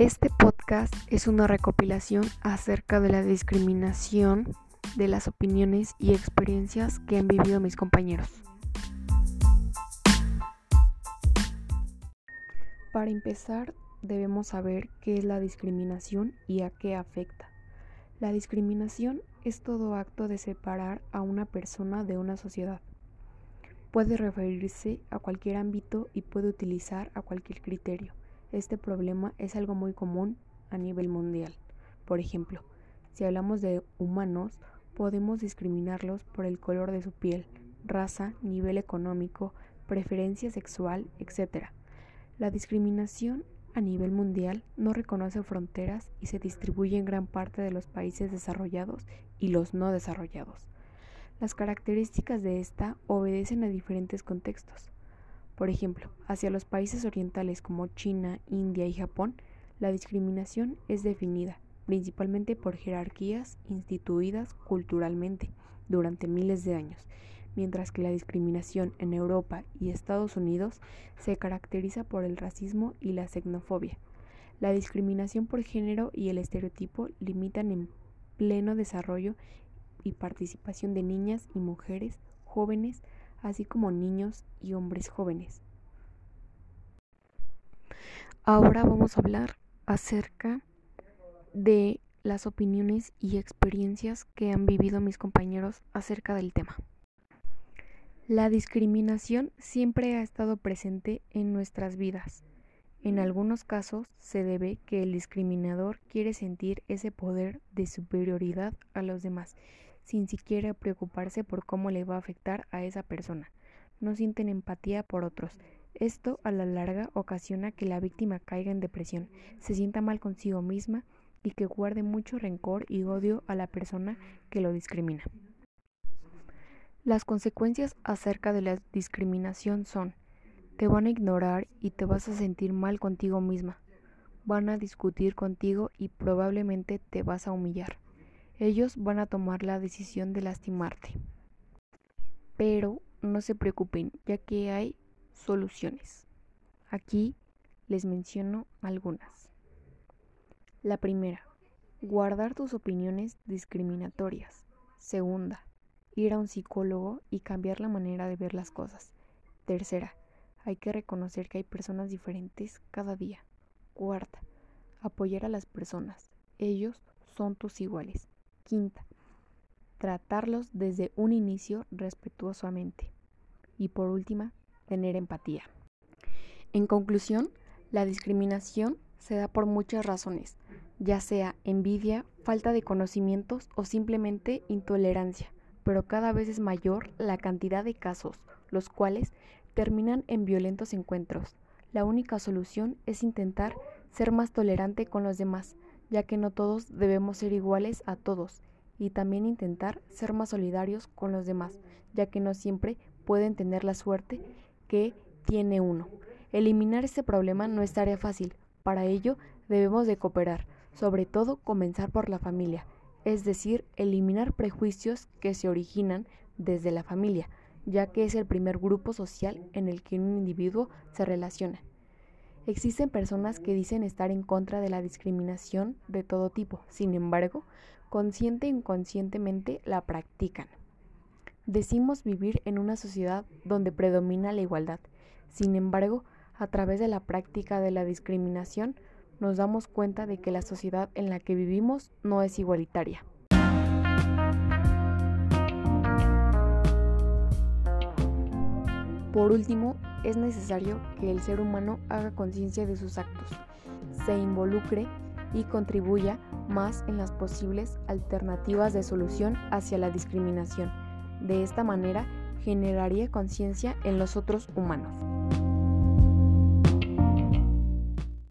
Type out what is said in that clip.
Este podcast es una recopilación acerca de la discriminación, de las opiniones y experiencias que han vivido mis compañeros. Para empezar, debemos saber qué es la discriminación y a qué afecta. La discriminación es todo acto de separar a una persona de una sociedad. Puede referirse a cualquier ámbito y puede utilizar a cualquier criterio. Este problema es algo muy común a nivel mundial. Por ejemplo, si hablamos de humanos, podemos discriminarlos por el color de su piel, raza, nivel económico, preferencia sexual, etc. La discriminación a nivel mundial no reconoce fronteras y se distribuye en gran parte de los países desarrollados y los no desarrollados. Las características de esta obedecen a diferentes contextos. Por ejemplo, hacia los países orientales como China, India y Japón, la discriminación es definida principalmente por jerarquías instituidas culturalmente durante miles de años, mientras que la discriminación en Europa y Estados Unidos se caracteriza por el racismo y la xenofobia. La discriminación por género y el estereotipo limitan en pleno desarrollo y participación de niñas y mujeres jóvenes así como niños y hombres jóvenes. Ahora vamos a hablar acerca de las opiniones y experiencias que han vivido mis compañeros acerca del tema. La discriminación siempre ha estado presente en nuestras vidas. En algunos casos se debe que el discriminador quiere sentir ese poder de superioridad a los demás sin siquiera preocuparse por cómo le va a afectar a esa persona. No sienten empatía por otros. Esto a la larga ocasiona que la víctima caiga en depresión, se sienta mal consigo misma y que guarde mucho rencor y odio a la persona que lo discrimina. Las consecuencias acerca de la discriminación son, te van a ignorar y te vas a sentir mal contigo misma, van a discutir contigo y probablemente te vas a humillar ellos van a tomar la decisión de lastimarte. Pero no se preocupen, ya que hay soluciones. Aquí les menciono algunas. La primera, guardar tus opiniones discriminatorias. Segunda, ir a un psicólogo y cambiar la manera de ver las cosas. Tercera, hay que reconocer que hay personas diferentes cada día. Cuarta, apoyar a las personas. Ellos son tus iguales. Quinta, tratarlos desde un inicio respetuosamente. Y por última, tener empatía. En conclusión, la discriminación se da por muchas razones, ya sea envidia, falta de conocimientos o simplemente intolerancia, pero cada vez es mayor la cantidad de casos, los cuales terminan en violentos encuentros. La única solución es intentar ser más tolerante con los demás, ya que no todos debemos ser iguales a todos, y también intentar ser más solidarios con los demás, ya que no siempre pueden tener la suerte que tiene uno. Eliminar este problema no es tarea fácil, para ello debemos de cooperar, sobre todo comenzar por la familia, es decir, eliminar prejuicios que se originan desde la familia, ya que es el primer grupo social en el que un individuo se relaciona. Existen personas que dicen estar en contra de la discriminación de todo tipo, sin embargo, consciente e inconscientemente la practican. Decimos vivir en una sociedad donde predomina la igualdad, sin embargo, a través de la práctica de la discriminación, nos damos cuenta de que la sociedad en la que vivimos no es igualitaria. Por último, es necesario que el ser humano haga conciencia de sus actos, se involucre y contribuya más en las posibles alternativas de solución hacia la discriminación. De esta manera, generaría conciencia en los otros humanos.